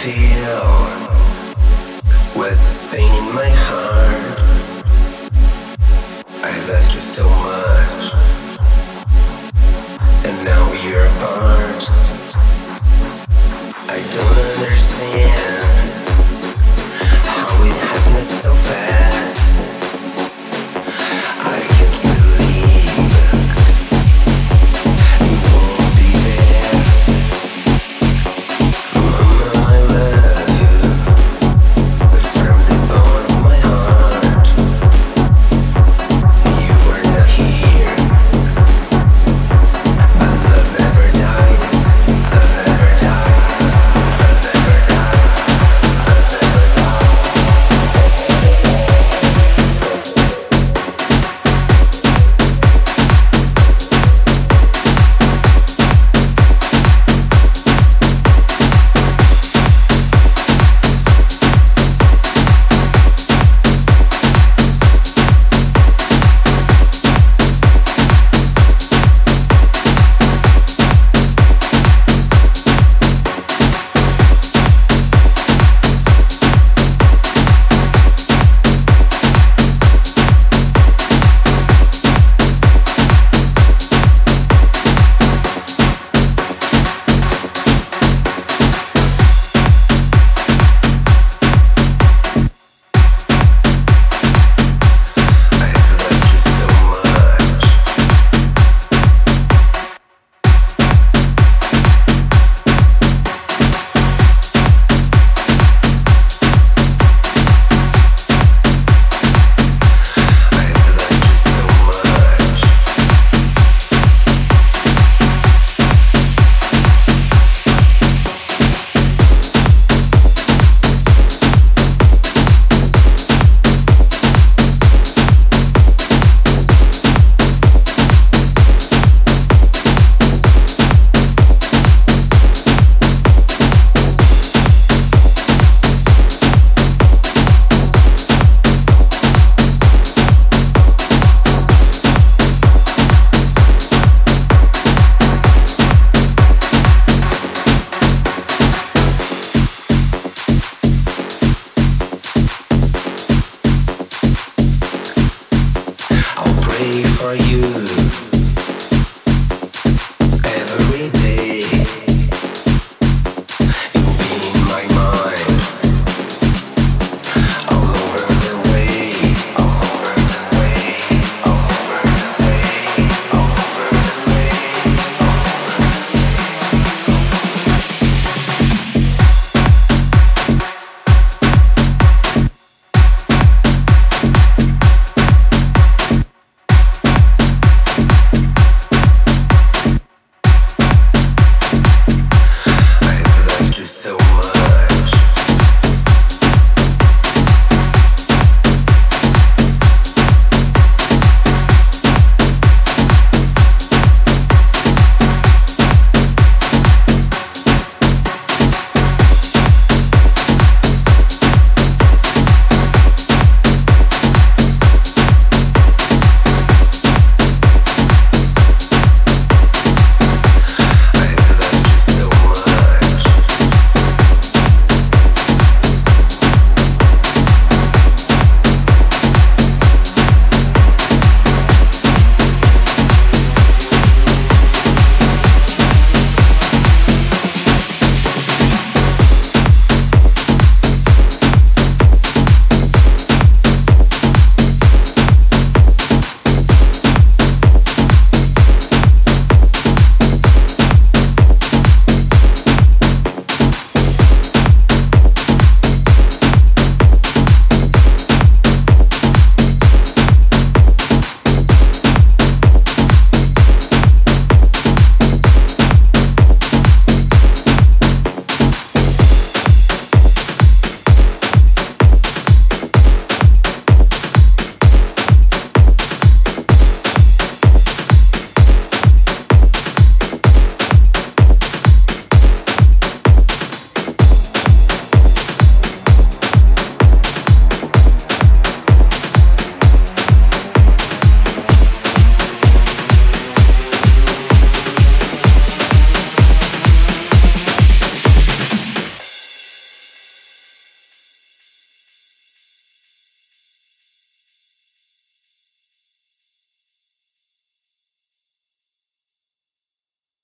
feel? Where's the pain in my heart?